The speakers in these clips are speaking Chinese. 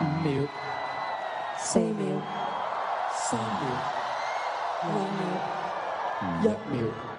五秒、四秒、三秒、两秒、一秒。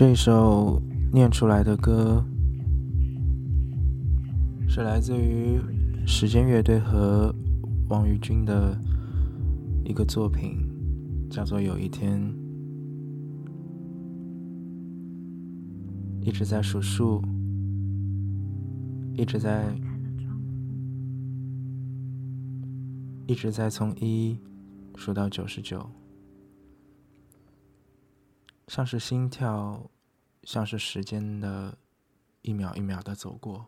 这首念出来的歌是来自于时间乐队和王宇军的一个作品，叫做《有一天》，一直在数数，一直在，一直在从一数到九十九，像是心跳，像是时间的一秒一秒的走过。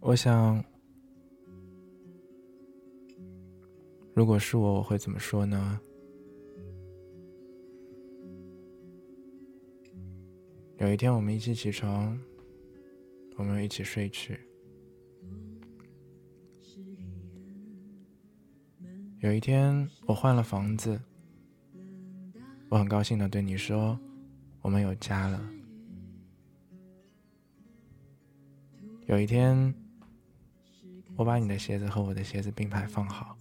我想，如果是我，我会怎么说呢？有一天，我们一起起床，我们一起睡去。有一天，我换了房子，我很高兴的对你说，我们有家了。有一天，我把你的鞋子和我的鞋子并排放好，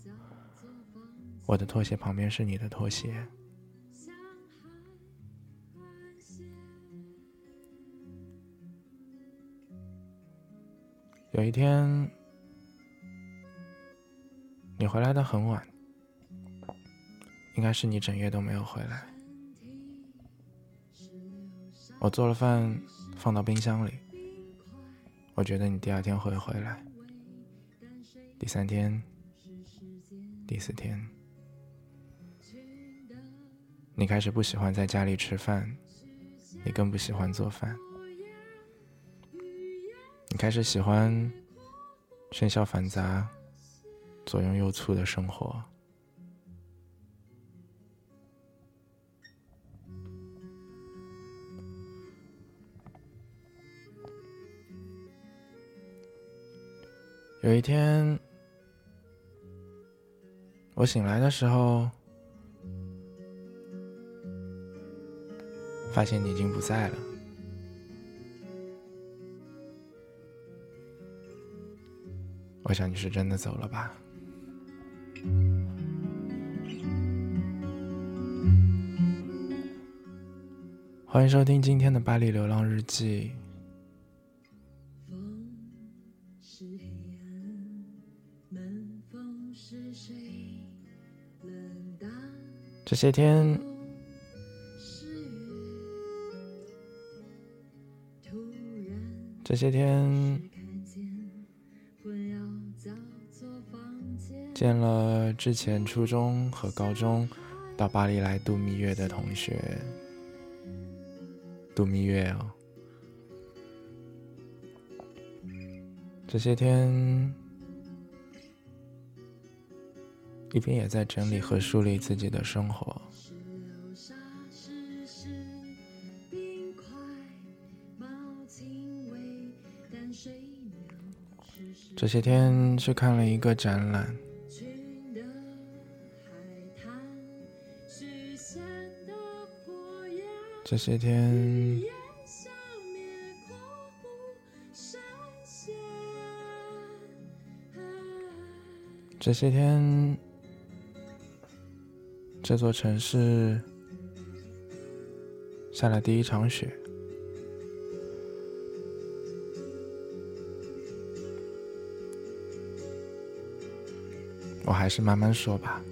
我的拖鞋旁边是你的拖鞋。有一天，你回来的很晚，应该是你整夜都没有回来。我做了饭，放到冰箱里。我觉得你第二天会回来，第三天，第四天，你开始不喜欢在家里吃饭，你更不喜欢做饭，你开始喜欢喧嚣繁杂、左拥右簇的生活。有一天，我醒来的时候，发现你已经不在了。我想你是真的走了吧。欢迎收听今天的《巴黎流浪日记》。这些天，这些天见了之前初中和高中到巴黎来度蜜月的同学，度蜜月哦。这些天。一边也在整理和梳理自己的生活。这些天去看了一个展览。这些天，这些天。这座城市下了第一场雪，我还是慢慢说吧。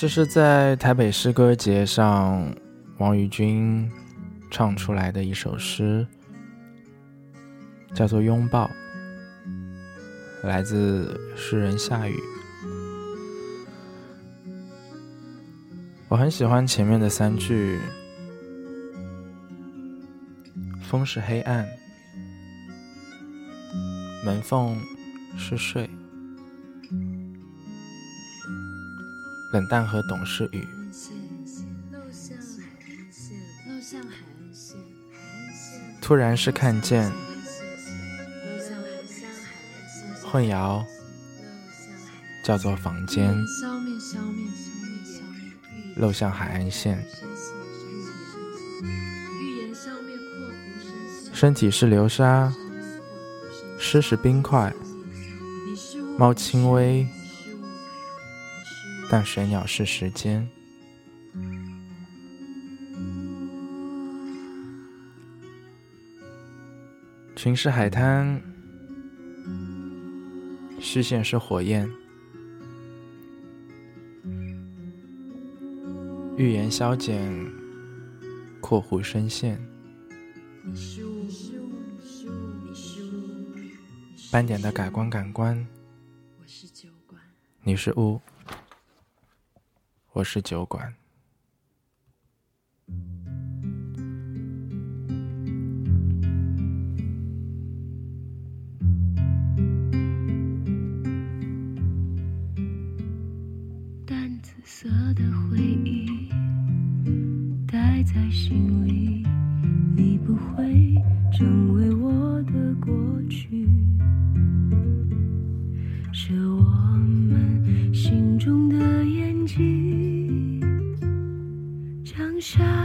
这是在台北诗歌节上，王宇君唱出来的一首诗，叫做《拥抱》，来自诗人夏雨。我很喜欢前面的三句：风是黑暗，门缝是睡。冷淡和懂事语。突然是看见，混淆，叫做房间。漏向海岸线。身体是流沙，湿是冰块。猫轻微。但水鸟是时间，群是海滩，虚线是火焰，预言消减，括弧深陷，斑点的改观感官，你是屋，我是酒馆。淡紫色的回忆待在心里，你不会成为我的过去，是我们心中的眼睛，shine.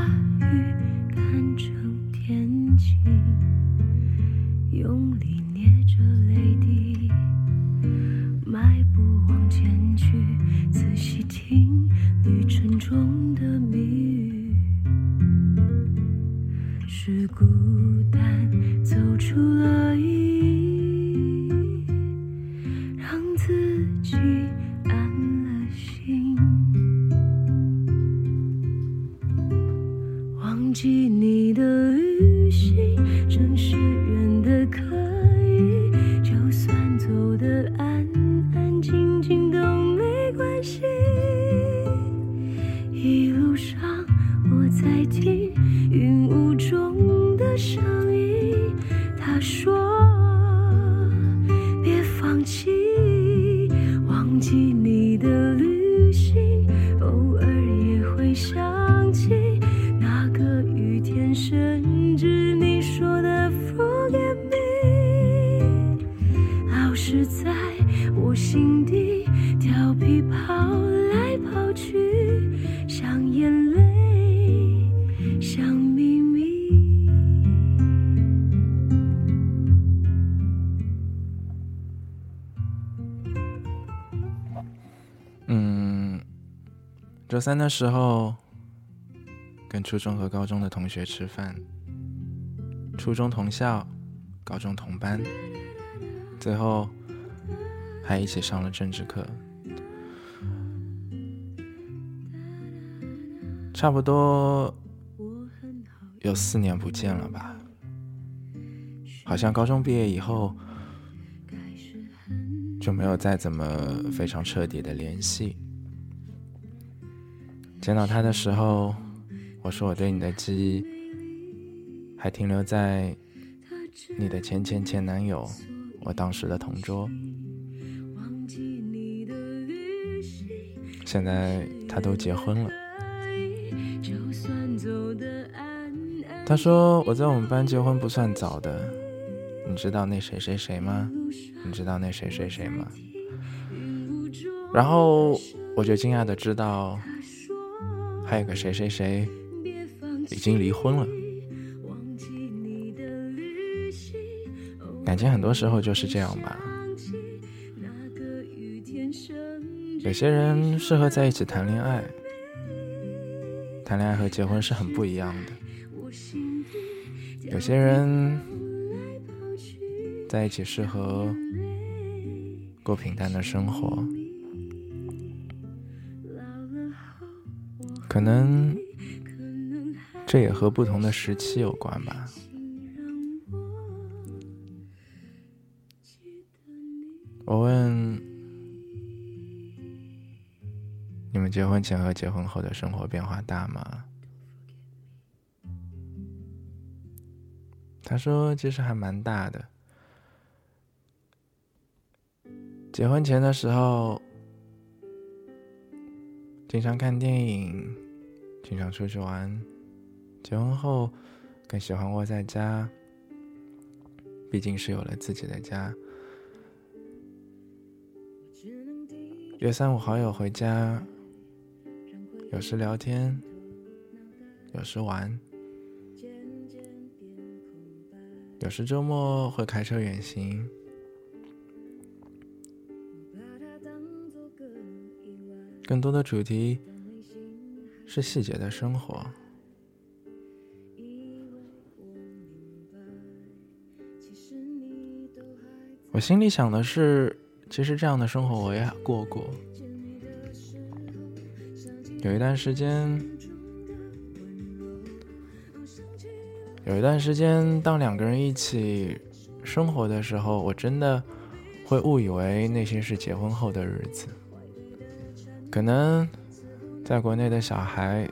说周三的时候，跟初中和高中的同学吃饭，初中同校，高中同班，最后还一起上了政治课，差不多有四年不见了吧？好像高中毕业以后就没有再怎么非常彻底的联系。见到他的时候，我说我对你的记忆还停留在你的前前前男友，我当时的同桌。现在他都结婚了。他说我在我们班结婚不算早的，你知道那谁谁谁吗？你知道那谁谁谁吗？然后我就惊讶的知道，还有个谁谁谁已经离婚了。感情很多时候就是这样吧。有些人适合在一起谈恋爱，谈恋爱和结婚是很不一样的。有些人在一起适合过平淡的生活，可能这也和不同的时期有关吧。我问你们结婚前和结婚后的生活变化大吗？他说其实还蛮大的。结婚前的时候，经常看电影，经常出去玩；结婚后，更喜欢窝在家，毕竟是有了自己的家。约三五好友回家，有时聊天，有时玩，有时周末会开车远行。更多的主题是细节的生活。我心里想的是，其实这样的生活我也过过。有一段时间，有一段时间，当两个人一起生活的时候，我真的会误以为那些是结婚后的日子。可能在国内的小孩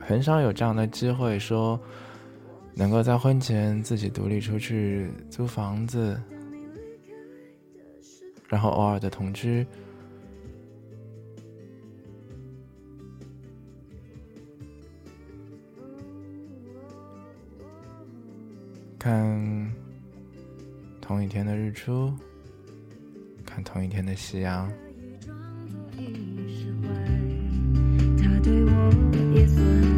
很少有这样的机会，说能够在婚前自己独立出去租房子，然后偶尔的同居。看同一天的日出，看同一天的夕阳。对我也算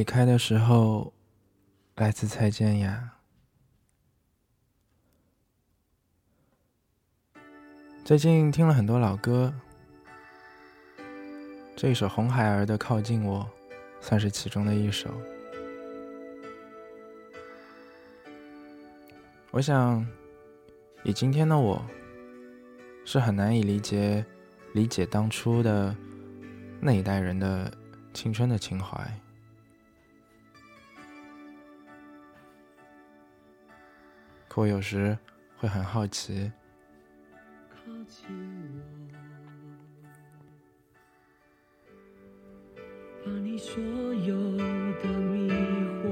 离开的时候，来自蔡健雅。最近听了很多老歌，这一首红孩儿的《靠近我》算是其中的一首。我想，以今天的我，是很难以理解理解当初的那一代人的青春的情怀。可我有时会很好奇，靠近我，把你所有的迷惑。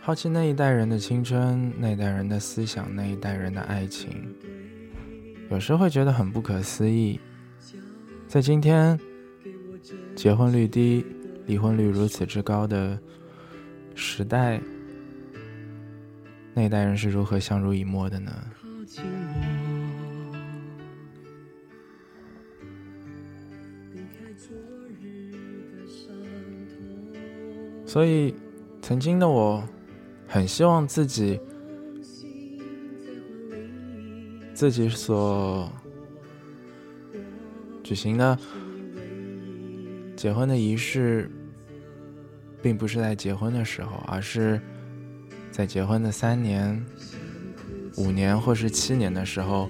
好奇那一代人的青春，那一代人的思想，那一代人的爱情，有时会觉得很不可思议。在今天，结婚率低、离婚率如此之高的时代，那一代人是如何相濡以沫的呢？所以，曾经的我，很希望自己自己所举行的结婚的仪式，并不是在结婚的时候，而是在结婚的三年、五年或是七年的时候，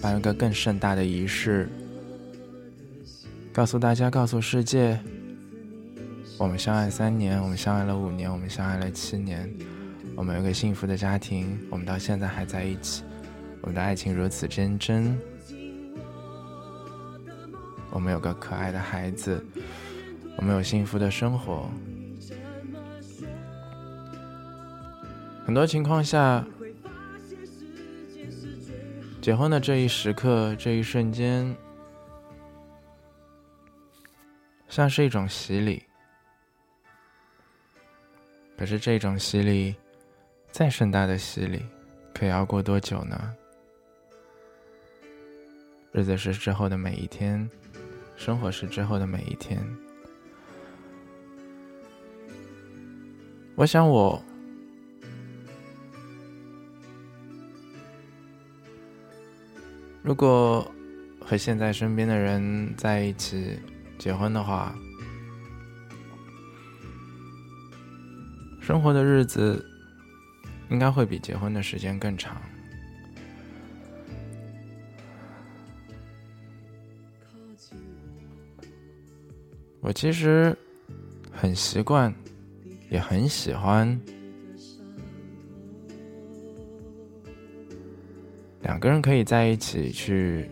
办一个更盛大的仪式，告诉大家，告诉世界。我们相爱三年，我们相爱了五年，我们相爱了七年，我们有个幸福的家庭，我们到现在还在一起，我们的爱情如此真真，我们有个可爱的孩子，我们有幸福的生活。很多情况下，结婚的这一时刻，这一瞬间，像是一种洗礼。可是这种洗礼，再盛大的洗礼，可要过多久呢？日子是之后的每一天，生活是之后的每一天。我想我。如果和现在身边的人在一起结婚的话，生活的日子应该会比结婚的时间更长。我其实很习惯，也很喜欢。两个人可以在一起去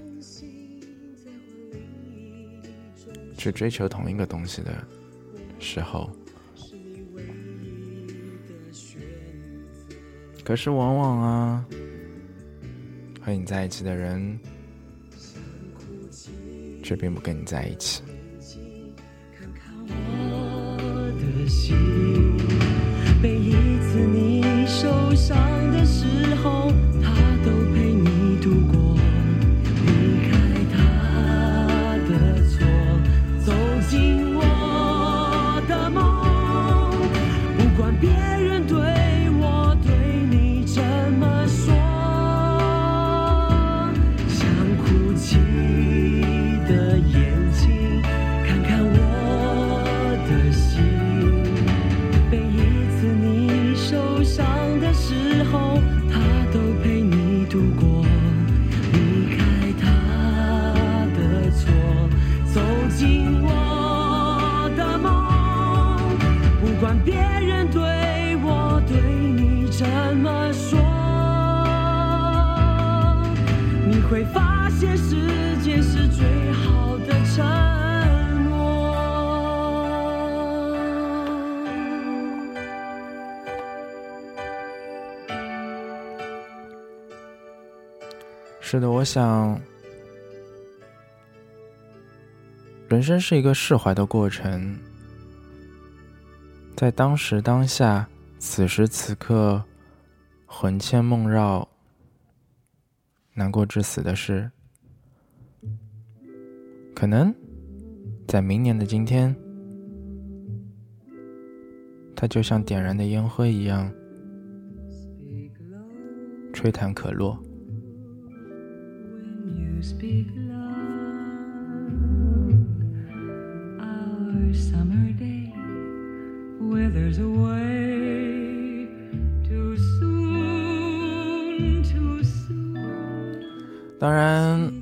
去追求同一个东西的时候，可是往往啊，和你在一起的人却并不跟你在一起。每一次你受伤我想，人生是一个释怀的过程。在当时当下，此时此刻，魂牵梦绕、难过至死的事，可能在明年的今天，它就像点燃的烟灰一样，吹弹可落。Speak love our summer day withers away too soon too soon 当然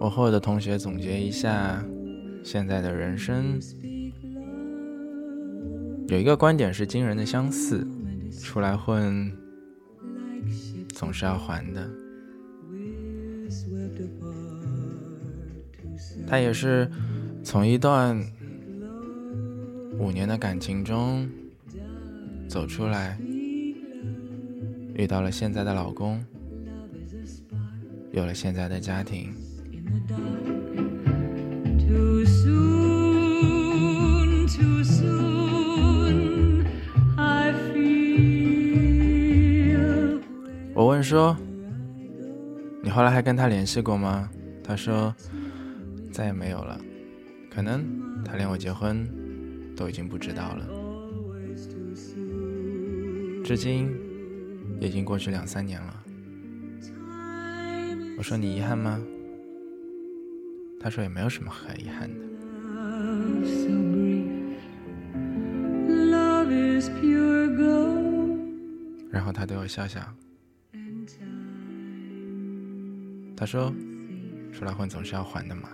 我和我的同学总结一下现在的人生有一个观点是惊人的相似出来混总是要还的他也是从一段五年的感情中走出来，遇到了现在的老公，有了现在的家庭。我问说：“你后来还跟他联系过吗？”他说。再也没有了，可能他连我结婚都已经不知道了。至今已经过去两三年了。我说你遗憾吗？他说也没有什么可遗憾的。然后他对我笑笑，他说：“出来混总是要还的嘛。”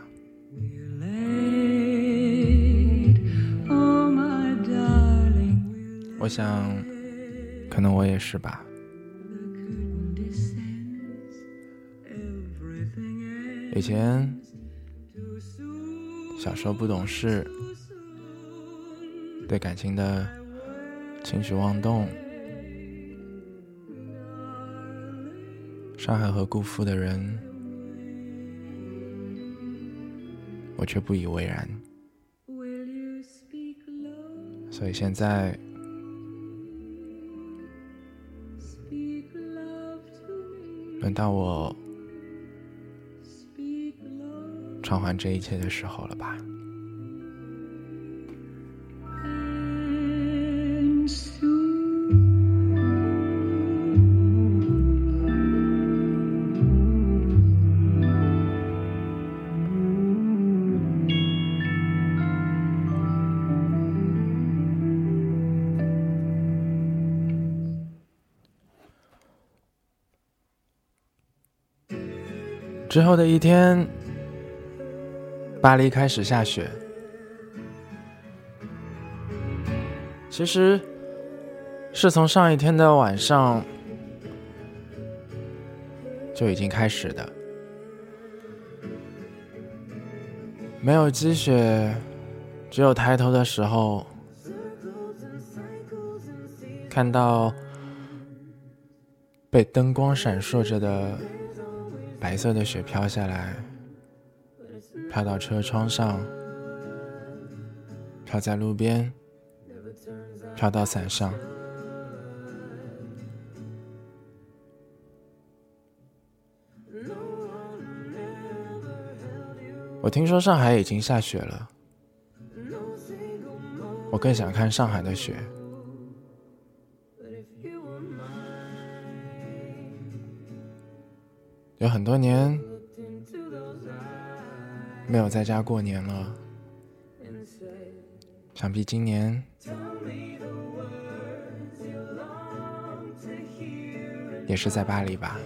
我想，可能我也是吧。以前小时候不懂事，对感情的轻举妄动，伤害和辜负的人，我却不以为然。所以现在，轮到我偿还这一切的时候了吧？之后的一天，巴黎开始下雪。其实是从上一天的晚上就已经开始的，没有积雪，只有抬头的时候看到被灯光闪烁着的。白色的雪飘下来，飘到车窗上，飘在路边，飘到伞上。我听说上海已经下雪了，我更想看上海的雪。有很多年没有在家过年了，想必今年也是在巴黎吧。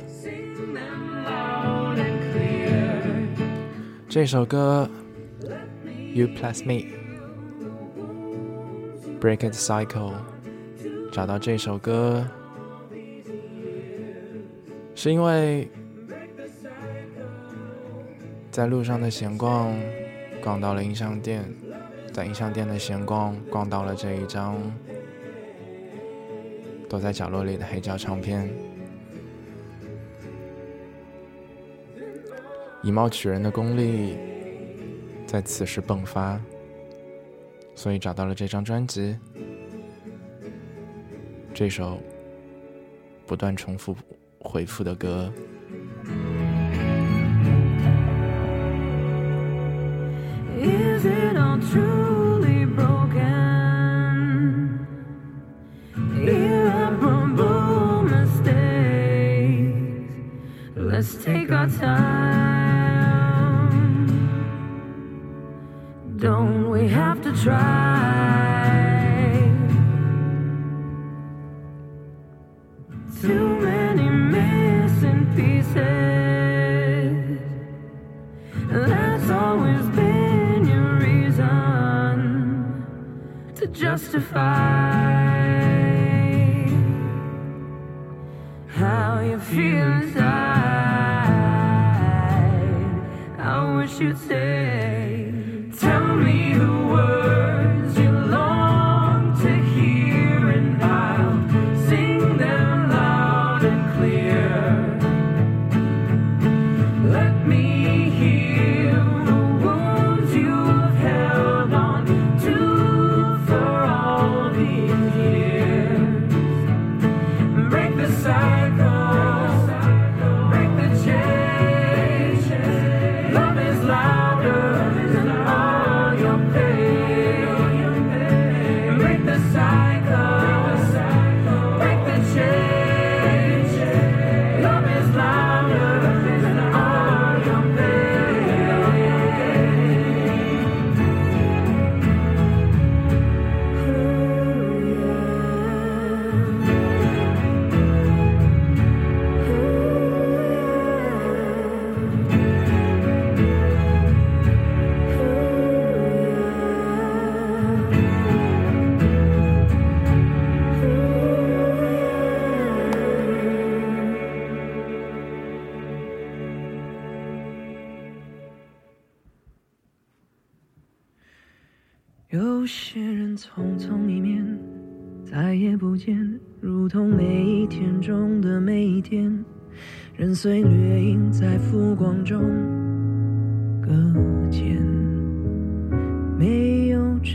这首歌《You Plus Me》，Break It Cycle，找到这首歌是因为。在路上的闲逛，逛到了音像店，在音像店的闲逛，逛到了这一张躲在角落里的黑胶唱片。以貌取人的功力在此时迸发，所以找到了这张专辑，这首不断重复回复的歌。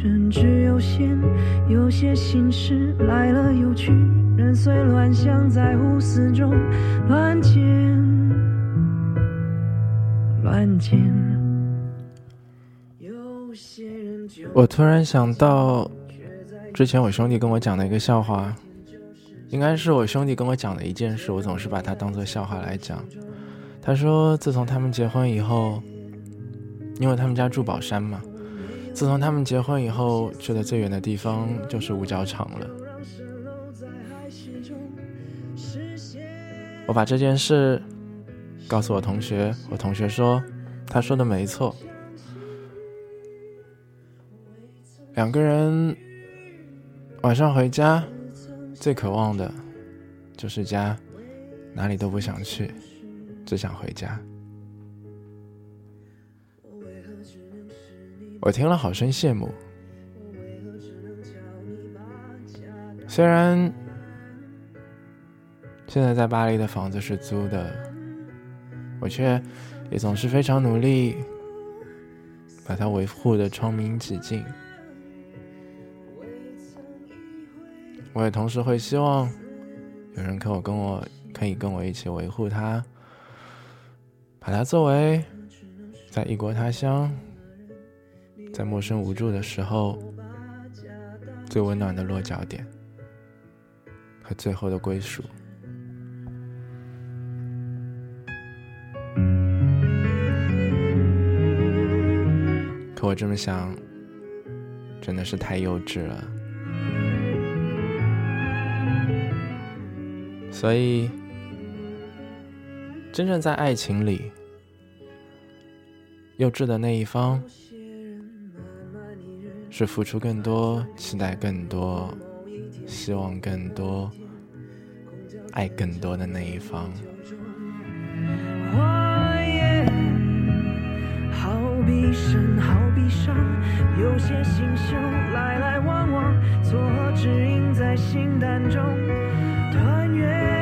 有真，只有线，有些心事来了又去，人随乱象在无思中乱剪乱剪。我突然想到，之前我兄弟跟我讲的一个笑话，应该是我兄弟跟我讲的一件事，我总是把它当做笑话来讲。他说，自从他们结婚以后，因为他们家住宝山嘛，自从他们结婚以后，去的最远的地方就是五角场了。我把这件事告诉我同学，我同学说，他说的没错。两个人晚上回家，最渴望的就是家，哪里都不想去，只想回家。我听了好生羡慕，虽然现在在巴黎的房子是租的，我却也总是非常努力把它维护的窗明几净。我也同时会希望有人可我跟我可以跟我一起维护它，把它作为在异国他乡、在陌生无助的时候最温暖的落脚点和最后的归属。可我这么想，真的是太幼稚了。所以，真正在爱情里，幼稚的那一方是付出更多、期待更多、希望更多、爱更多的那一方。花叶好比神，好比伤，有些星宿来来往往，错指引在心淡中团圆，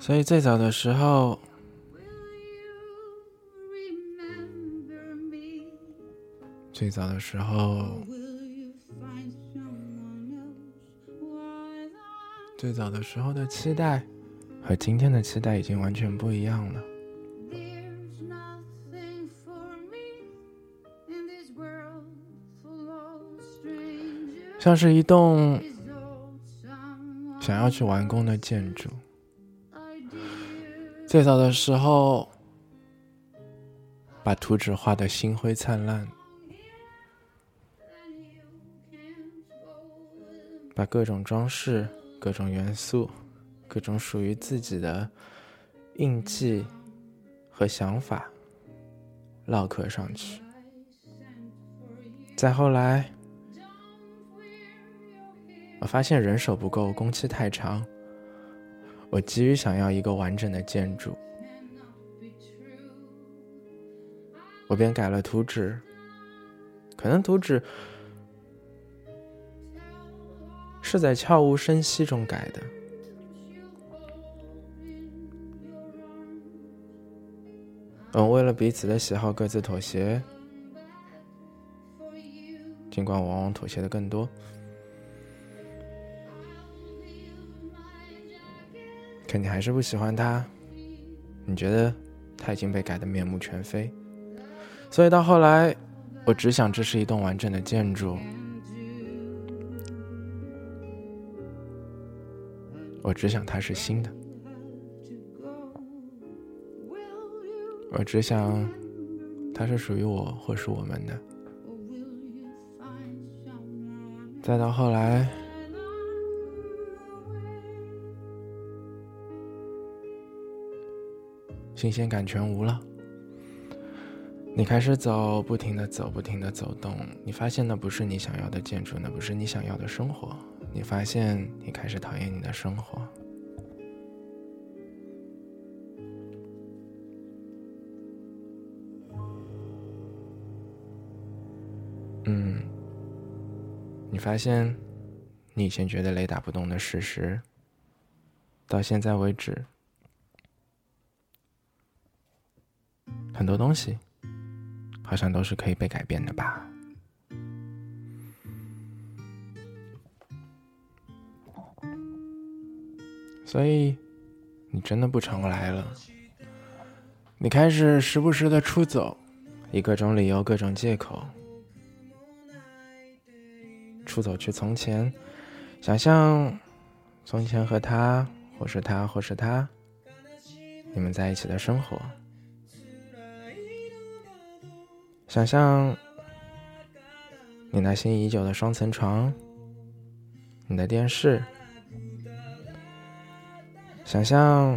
所以最早的时候，最早的时候，最早的时候的期待，和今天的期待已经完全不一样了。像是一栋想要去完工的建筑。最早的时候，把图纸画得星辉灿烂，把各种装饰、各种元素、各种属于自己的印记和想法烙刻上去。再后来，我发现人手不够，工期太长。我急于想要一个完整的建筑，我便改了图纸。可能图纸是在悄无声息中改的。嗯，为了彼此的喜好，各自妥协。尽管往往妥协的更多。可你还是不喜欢他，你觉得他已经被改得面目全非，所以到后来，我只想这是一栋完整的建筑，我只想它是新的，我只想它是属于我或是我们的，再到后来。新鲜感全无了，你开始走，不停的走，不停的走动。你发现那不是你想要的建筑，那不是你想要的生活。你发现你开始讨厌你的生活。嗯，你发现你以前觉得雷打不动的事实，到现在为止。很多东西，好像都是可以被改变的吧。所以，你真的不常来了。你开始时不时的出走，以各种理由、各种借口，出走去从前，想象从前和他，或是他，或是他，你们在一起的生活。想象你那心已久的双层床，你的电视。想象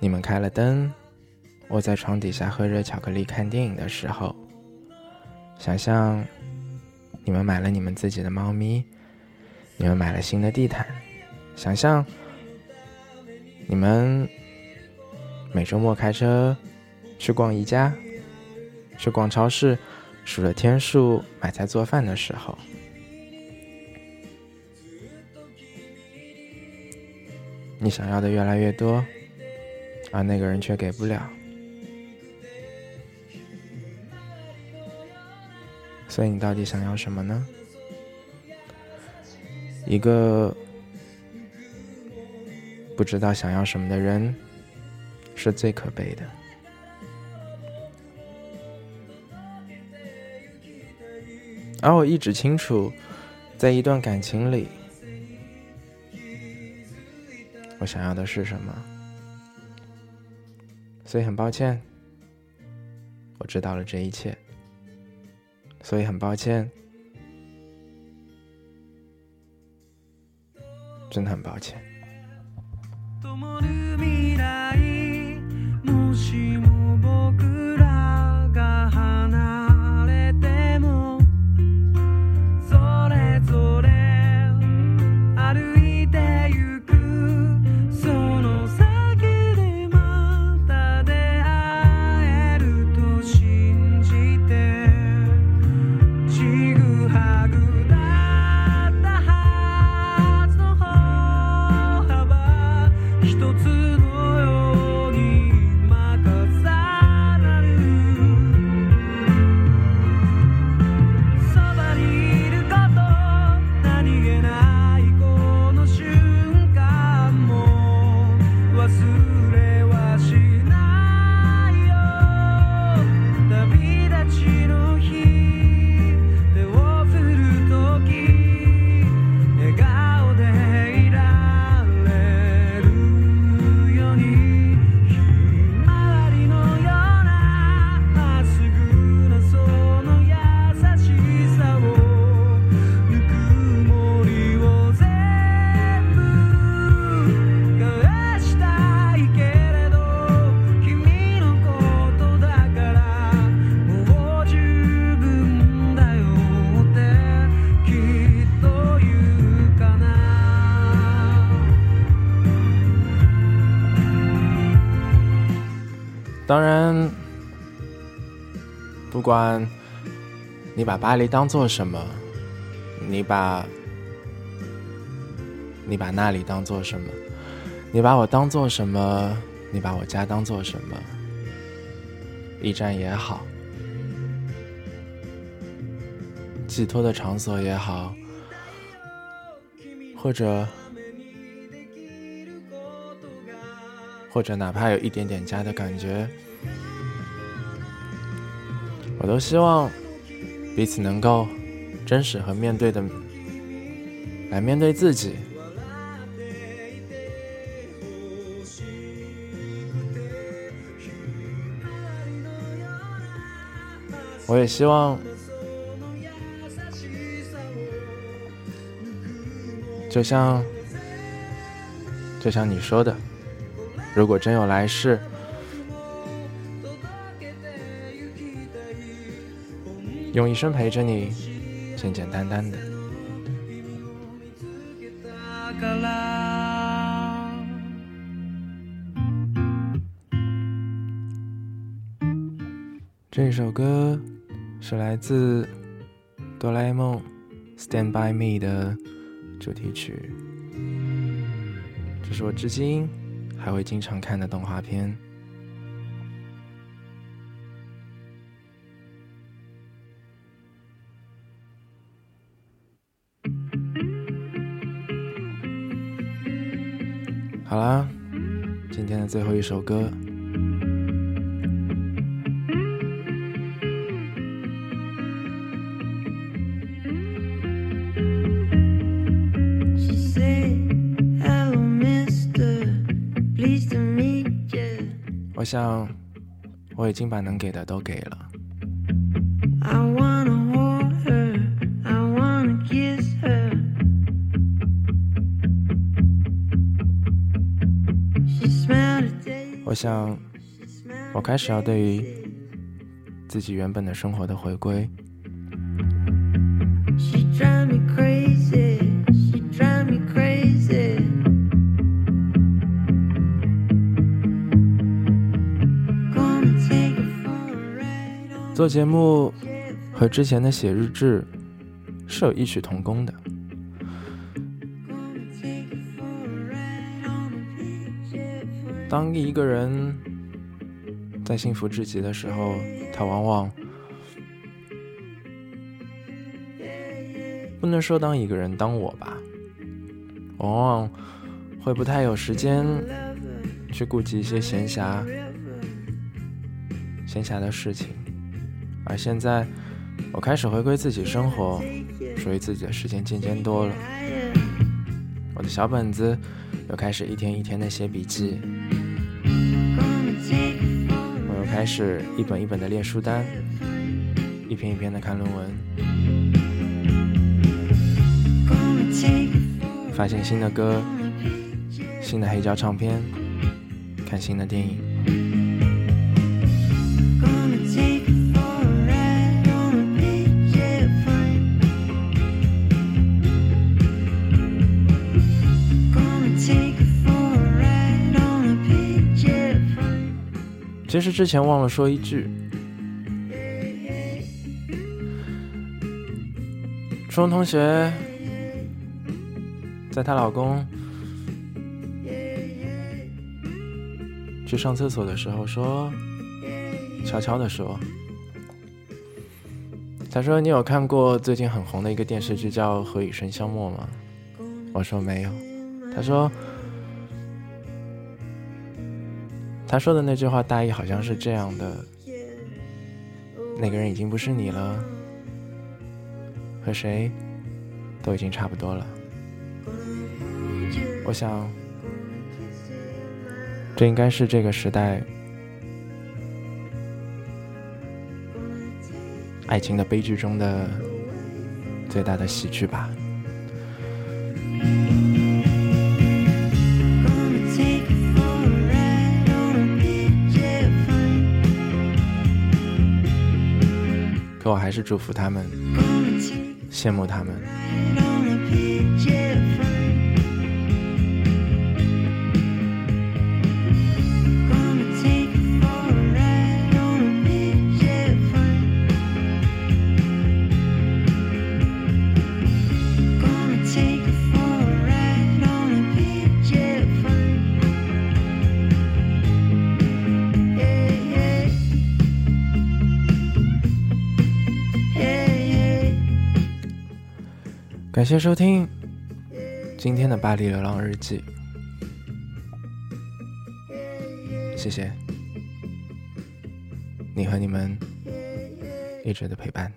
你们开了灯，窝在床底下喝热巧克力、看电影的时候。想象你们买了你们自己的猫咪，你们买了新的地毯。想象你们每周末开车去逛宜家。去逛超市，数了天数买菜做饭的时候，你想要的越来越多，而那个人却给不了，所以你到底想要什么呢？一个不知道想要什么的人，是最可悲的。而我一直清楚，在一段感情里，我想要的是什么。所以很抱歉，我知道了这一切。所以很抱歉，真的很抱歉。当然，不管你把巴黎当做什么，你把你把那里当做什么，你把我当做什么，你把我家当做什么，驿站也好，寄托的场所也好，或者。或者哪怕有一点点家的感觉，我都希望彼此能够真实和面对的来面对自己。我也希望，就像就像你说的。如果真有来世，用一生陪着你，简简单单的。这首歌是来自《哆啦 A 梦》《Stand by Me》的主题曲，这是我至今。还会经常看的动画片。好啦，今天的最后一首歌。我想，我已经把能给的都给了。我想，我开始要对于自己原本的生活的回归。做节目和之前的写日志是有异曲同工的。当一个人在幸福至极的时候，他往往不能说当一个人当我吧，往往会不太有时间去顾及一些闲暇、闲暇的事情。而现在，我开始回归自己生活，属于自己的时间渐渐多了。我的小本子又开始一天一天的写笔记，我又开始一本一本的列书单，一篇一篇的看论文，发现新的歌，新的黑胶唱片，看新的电影。实之前忘了说一句，初中同学在她老公去上厕所的时候说，悄悄的说，他说你有看过最近很红的一个电视剧叫《何以笙箫默》吗？我说没有，他说。他说的那句话大意好像是这样的：那个人已经不是你了，和谁都已经差不多了。我想，这应该是这个时代爱情的悲剧中的最大的喜剧吧。还是祝福他们，羡慕他们。谢收听今天的巴黎流浪日记，谢谢你和你们一直的陪伴。